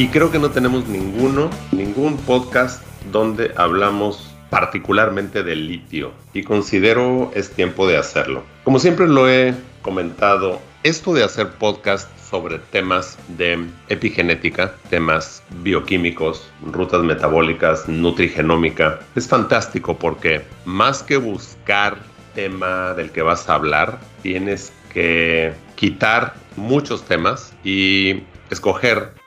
Y creo que no tenemos ninguno, ningún podcast donde hablamos particularmente del litio y considero es tiempo de hacerlo. Como siempre lo he comentado, esto de hacer podcast sobre temas de epigenética, temas bioquímicos, rutas metabólicas, nutrigenómica, es fantástico porque más que buscar tema del que vas a hablar, tienes que quitar muchos temas y escoger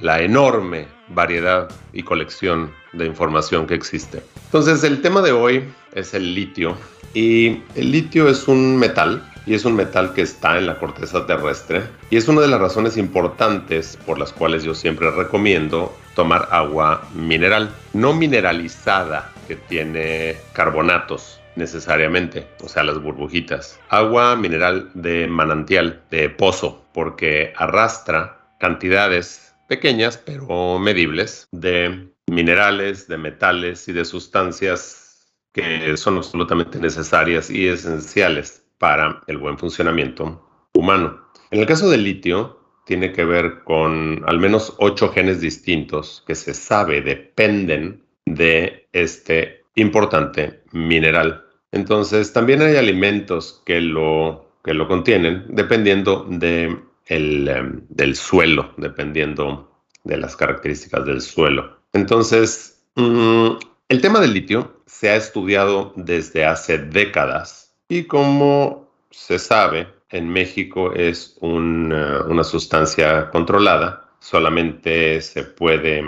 la enorme variedad y colección de información que existe. Entonces, el tema de hoy es el litio. Y el litio es un metal, y es un metal que está en la corteza terrestre, y es una de las razones importantes por las cuales yo siempre recomiendo tomar agua mineral, no mineralizada, que tiene carbonatos necesariamente, o sea, las burbujitas. Agua mineral de manantial, de pozo, porque arrastra cantidades pequeñas pero medibles de minerales, de metales y de sustancias que son absolutamente necesarias y esenciales para el buen funcionamiento humano. En el caso del litio, tiene que ver con al menos ocho genes distintos que se sabe dependen de este importante mineral. Entonces, también hay alimentos que lo, que lo contienen dependiendo de el, em, del suelo, dependiendo de las características del suelo. Entonces, mm, el tema del litio se ha estudiado desde hace décadas y como se sabe, en México es una sustancia controlada, solamente se puede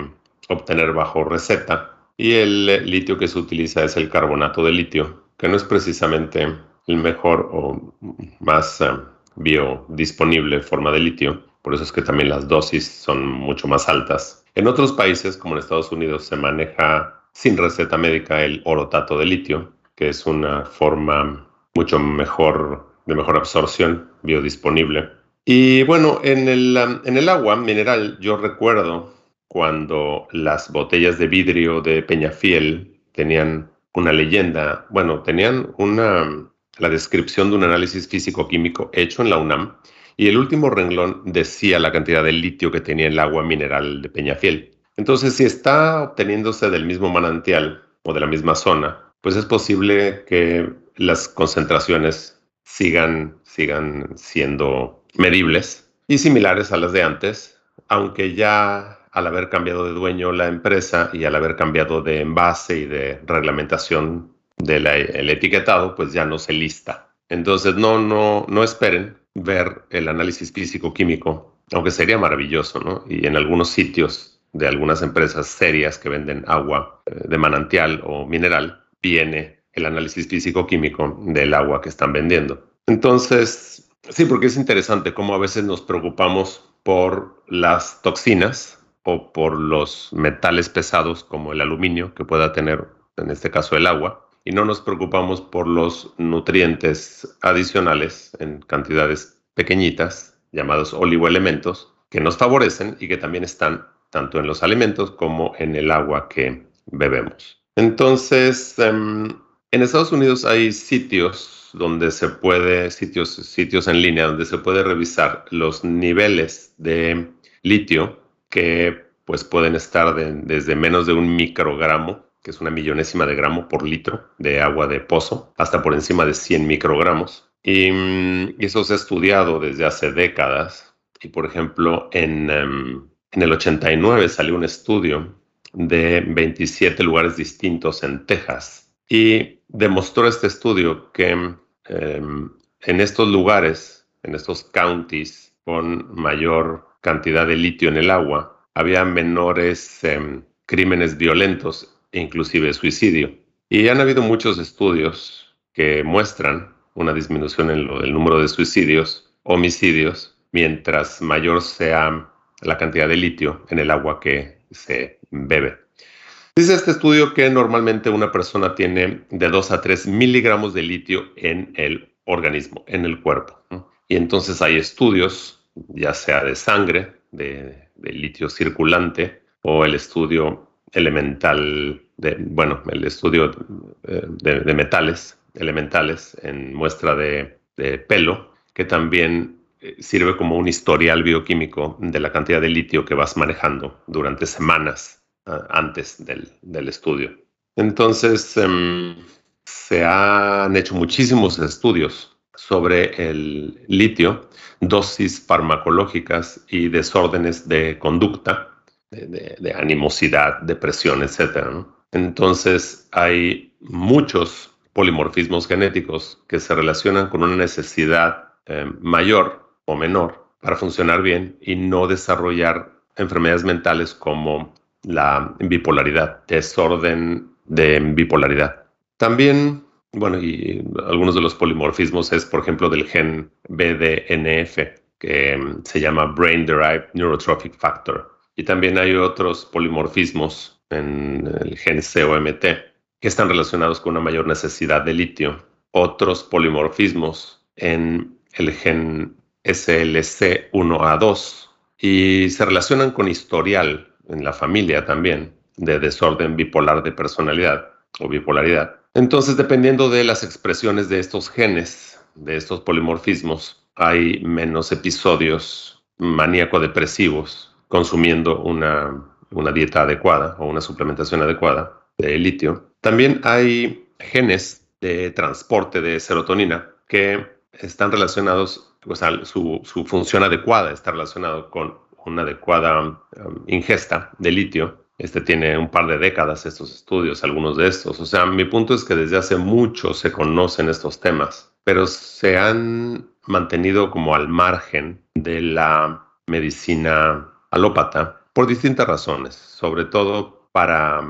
obtener bajo receta y el litio que se utiliza es el carbonato de litio, que no es precisamente el mejor o más em, biodisponible forma de litio, por eso es que también las dosis son mucho más altas. En otros países, como en Estados Unidos, se maneja sin receta médica el orotato de litio, que es una forma mucho mejor de mejor absorción biodisponible. Y bueno, en el, en el agua mineral yo recuerdo cuando las botellas de vidrio de Peñafiel tenían una leyenda, bueno, tenían una la descripción de un análisis físico-químico hecho en la UNAM y el último renglón decía la cantidad de litio que tenía el agua mineral de Peñafiel. Entonces, si está obteniéndose del mismo manantial o de la misma zona, pues es posible que las concentraciones sigan, sigan siendo medibles y similares a las de antes, aunque ya al haber cambiado de dueño la empresa y al haber cambiado de envase y de reglamentación del etiquetado, pues ya no se lista. Entonces, no, no, no esperen ver el análisis físico-químico, aunque sería maravilloso, ¿no? Y en algunos sitios de algunas empresas serias que venden agua eh, de manantial o mineral, viene el análisis físico-químico del agua que están vendiendo. Entonces, sí, porque es interesante cómo a veces nos preocupamos por las toxinas o por los metales pesados como el aluminio que pueda tener, en este caso, el agua, y no nos preocupamos por los nutrientes adicionales en cantidades pequeñitas, llamados oligoelementos, que nos favorecen y que también están tanto en los alimentos como en el agua que bebemos. Entonces, em, en Estados Unidos hay sitios donde se puede, sitios, sitios en línea donde se puede revisar los niveles de litio que pues pueden estar desde menos de un microgramo que es una millonésima de gramo por litro de agua de pozo, hasta por encima de 100 microgramos. Y, mm, eso se ha estudiado desde hace décadas. Y por ejemplo, en, em, en el 89 salió un estudio de 27 lugares distintos en Texas y demostró este estudio que em, en estos lugares, en estos counties con mayor cantidad de litio en el agua, había menores em, crímenes violentos inclusive suicidio. Y han habido muchos estudios que muestran una disminución en el número de suicidios, homicidios, mientras mayor sea la cantidad de litio en el agua que, se bebe. Dice este estudio que normalmente una persona tiene de 2 a 3 miligramos de litio en el organismo, en el cuerpo. Y entonces hay estudios, ya sea de sangre, de, litio circulante, o el estudio elemental, de, bueno, el estudio eh, de, metales elementales en muestra de, pelo, que también eh, sirve como un historial bioquímico de la cantidad de litio que vas manejando durante semanas ah, antes del, estudio. Entonces, em, se han hecho muchísimos estudios sobre el litio, dosis farmacológicas y desórdenes de conducta, de, animosidad, depresión, etc. Entonces hay muchos polimorfismos genéticos que se relacionan con una necesidad eh, mayor o menor para funcionar bien y no desarrollar enfermedades mentales como la bipolaridad, desorden de bipolaridad. También bueno, y algunos de los polimorfismos es, por ejemplo, del gen BDNF, que mm, se llama Brain Derived Neurotrophic Factor. Y también hay otros polimorfismos en el gen COMT que están relacionados con una mayor necesidad de litio. Otros polimorfismos en el gen SLC1A2 y se relacionan con historial en la familia también de desorden bipolar de personalidad o bipolaridad. Entonces, dependiendo de las expresiones de estos genes, de estos polimorfismos, hay menos episodios maníaco-depresivos consumiendo una, dieta adecuada o una suplementación adecuada de litio. También hay genes de transporte de serotonina que están relacionados, o sea, su, su función adecuada está relacionado con una adecuada um, ingesta de litio este tiene un par de décadas estos estudios, algunos de estos. O sea, mi punto es que desde hace mucho se conocen estos temas, pero se han mantenido como al margen de la medicina alópata por distintas razones, sobre todo para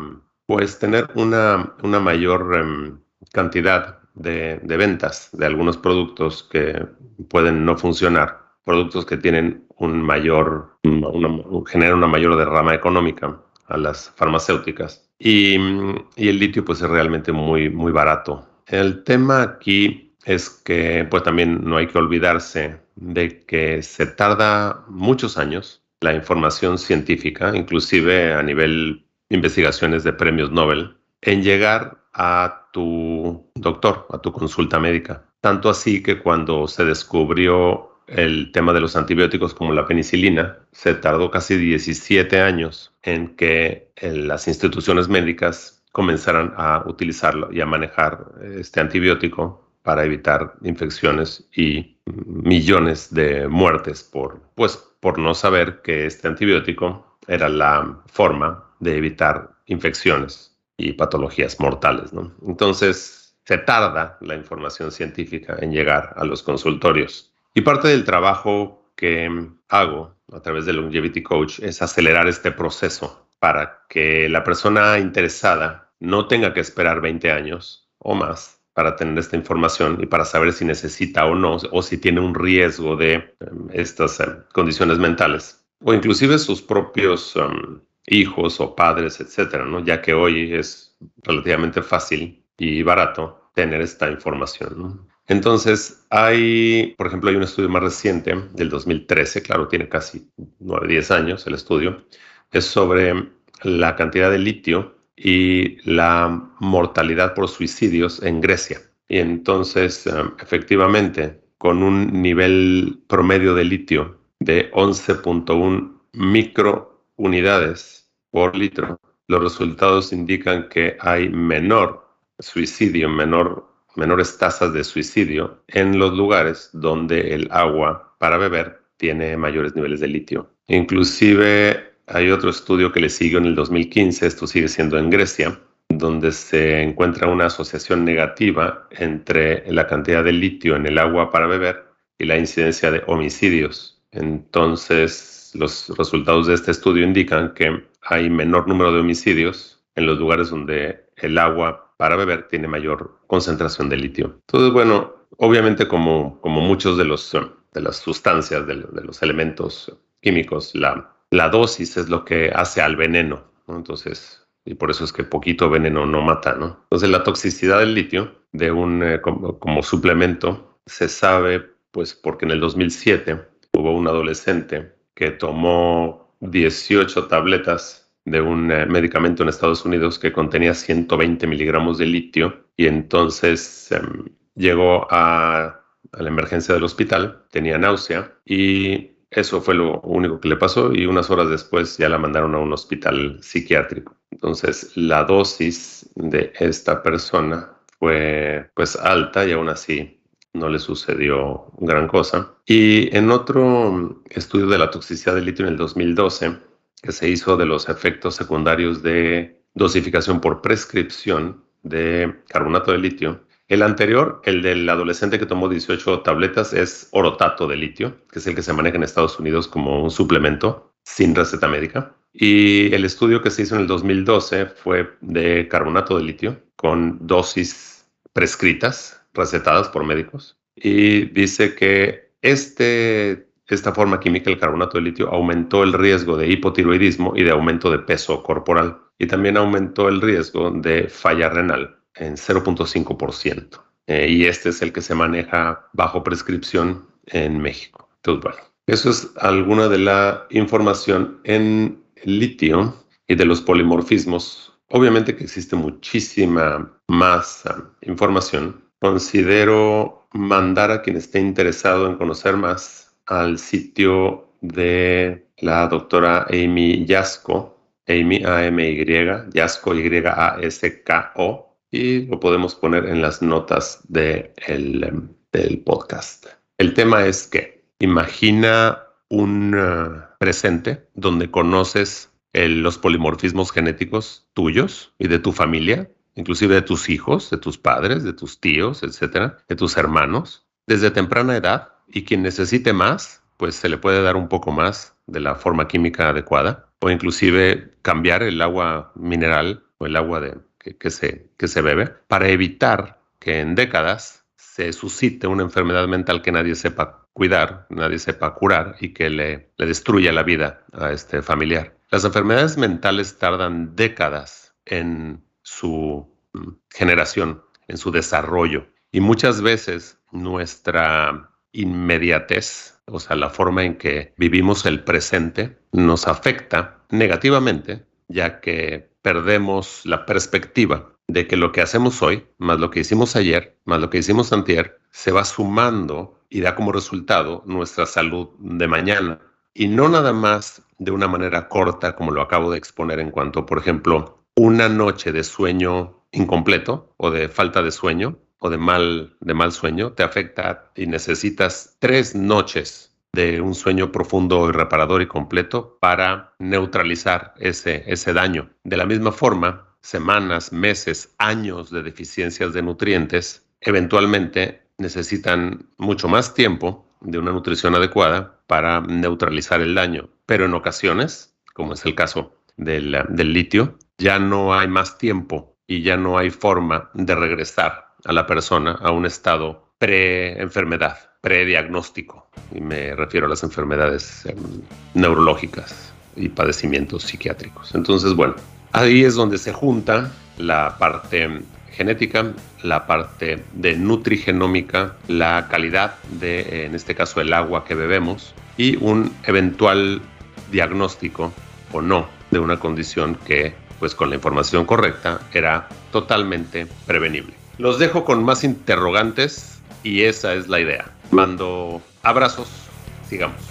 pues tener una, una mayor em, cantidad de, de, ventas de algunos productos que pueden no funcionar, productos que tienen un mayor, una, generan una mayor derrama económica a las farmacéuticas. Y, el litio pues es realmente muy, muy barato. El tema aquí es que pues también no hay que olvidarse de que se tarda muchos años la información científica, inclusive a nivel investigaciones de premios Nobel, en llegar a tu doctor, a tu consulta médica. Tanto así que cuando se descubrió el tema de los antibióticos como la penicilina, se tardó casi 17 años en que eh, las instituciones médicas comenzaran a utilizarlo y a manejar este antibiótico para evitar infecciones y millones de muertes por, pues, por no saber que este antibiótico era la forma de evitar infecciones y patologías mortales. Entonces, se tarda la información científica en llegar a los consultorios. Y parte del trabajo que hago a través del Longevity Coach es acelerar este proceso para que la persona interesada no tenga que esperar 20 años o más para tener esta información y para saber si necesita o no, o si tiene un riesgo de em, estas em, condiciones mentales, o inclusive sus propios em, hijos o padres, etcétera, ¿no? ya que hoy es relativamente fácil y barato tener esta información. ¿no? Entonces, hay, por ejemplo, hay un estudio más reciente del 2013, claro, tiene casi 9, 10 años el estudio, es sobre la cantidad de litio y la mortalidad por suicidios en Grecia. Y entonces, eh, efectivamente, con un nivel promedio de litio de 11.1 microunidades por litro, los resultados indican que hay menor suicidio, menor menores tasas de suicidio en los lugares donde el agua para beber tiene mayores niveles de litio. Inclusive hay otro estudio que le siguió en el 2015, esto sigue siendo en Grecia, donde se encuentra una asociación negativa entre la cantidad de litio en el agua para beber y la incidencia de homicidios. Entonces, los resultados de este estudio indican que hay menor número de homicidios en los lugares donde el agua para beber tiene mayor concentración de litio. Entonces, bueno, obviamente como, como muchos de, los, de las sustancias, de, los elementos químicos, la, la dosis es lo que hace al veneno. Entonces, y por eso es que poquito veneno no mata, ¿no? Entonces, la toxicidad del litio de un eh, como, suplemento se sabe, pues, porque en el 2007 hubo un adolescente que tomó 18 tabletas de un eh, medicamento en Estados Unidos que contenía 120 miligramos de litio y entonces em, llegó a la emergencia del hospital, tenía náusea y eso fue lo único que le pasó y unas horas después ya la mandaron a un hospital psiquiátrico. Entonces la dosis de esta persona fue pues alta y aún así no le sucedió gran cosa. Y en otro estudio de la toxicidad del litio en el 2012, que se hizo de los efectos secundarios de dosificación por prescripción de carbonato de litio, el anterior, el del adolescente que tomó 18 tabletas, es orotato de litio, que es el que se maneja en Estados Unidos como un suplemento sin receta médica. Y el estudio que se hizo en el 2012 fue de carbonato de litio con dosis prescritas, recetadas por médicos. Y dice que este, esta forma química, el carbonato de litio, aumentó el riesgo de hipotiroidismo y de aumento de peso corporal. Y también aumentó el riesgo de falla renal en 0.5%. Eh, y este es el que se maneja bajo prescripción en México. Entonces, bueno, eso es alguna de la información en litio y de los polimorfismos. Obviamente que existe muchísima más información. Considero mandar a quien esté interesado en conocer más al sitio de la doctora Amy Yasko, Amy A-M-Y, Yasko Y-A-S-K-O, y lo podemos poner en las notas de em, del podcast. El tema es que imagina un uh, presente donde conoces los polimorfismos genéticos tuyos y de tu familia, inclusive de tus hijos, de tus padres, de tus tíos, etcétera, de tus hermanos, desde temprana edad. Y quien necesite más, pues se le puede dar un poco más de la forma química adecuada o inclusive cambiar el agua mineral o el agua de, que, se, que se bebe para evitar que en décadas se suscite una enfermedad mental que nadie sepa cuidar, nadie sepa curar y que le, le destruya la vida a este familiar. Las enfermedades mentales tardan décadas en su mm, generación, en su desarrollo. Y muchas veces nuestra inmediatez, o sea, la forma en que vivimos el presente, nos afecta negativamente, ya que perdemos la perspectiva de que lo que hacemos hoy, más lo que hicimos ayer, más lo que hicimos antier, se va sumando y da como resultado nuestra salud de mañana. Y no nada más de una manera corta, como lo acabo de exponer en cuanto, por ejemplo, una noche de sueño incompleto o de falta de sueño o de mal, de mal sueño te afecta y necesitas tres noches de un sueño profundo y reparador y completo para neutralizar ese, ese daño. De la misma forma, semanas, meses, años de deficiencias de nutrientes eventualmente necesitan mucho más tiempo de una nutrición adecuada para neutralizar el daño. Pero en ocasiones, como es el caso del, del litio, ya no hay más tiempo y ya no hay forma de regresar a la persona a un estado pre-enfermedad, prediagnóstico. Y me refiero a las enfermedades em, neurológicas y padecimientos psiquiátricos. Entonces, bueno, ahí es donde se junta la parte genética, la parte de nutrigenómica, la calidad de, en este caso, el agua que bebemos y un eventual diagnóstico o no de una condición que, pues con la información correcta, era totalmente prevenible. Los dejo con más interrogantes y esa es la idea. Mando abrazos, sigamos.